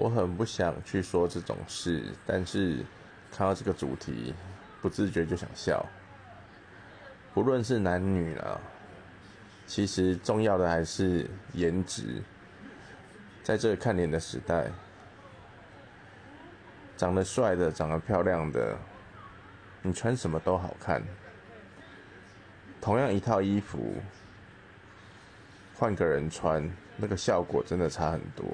我很不想去说这种事，但是看到这个主题，不自觉就想笑。不论是男女了，其实重要的还是颜值。在这个看脸的时代，长得帅的、长得漂亮的，你穿什么都好看。同样一套衣服，换个人穿，那个效果真的差很多。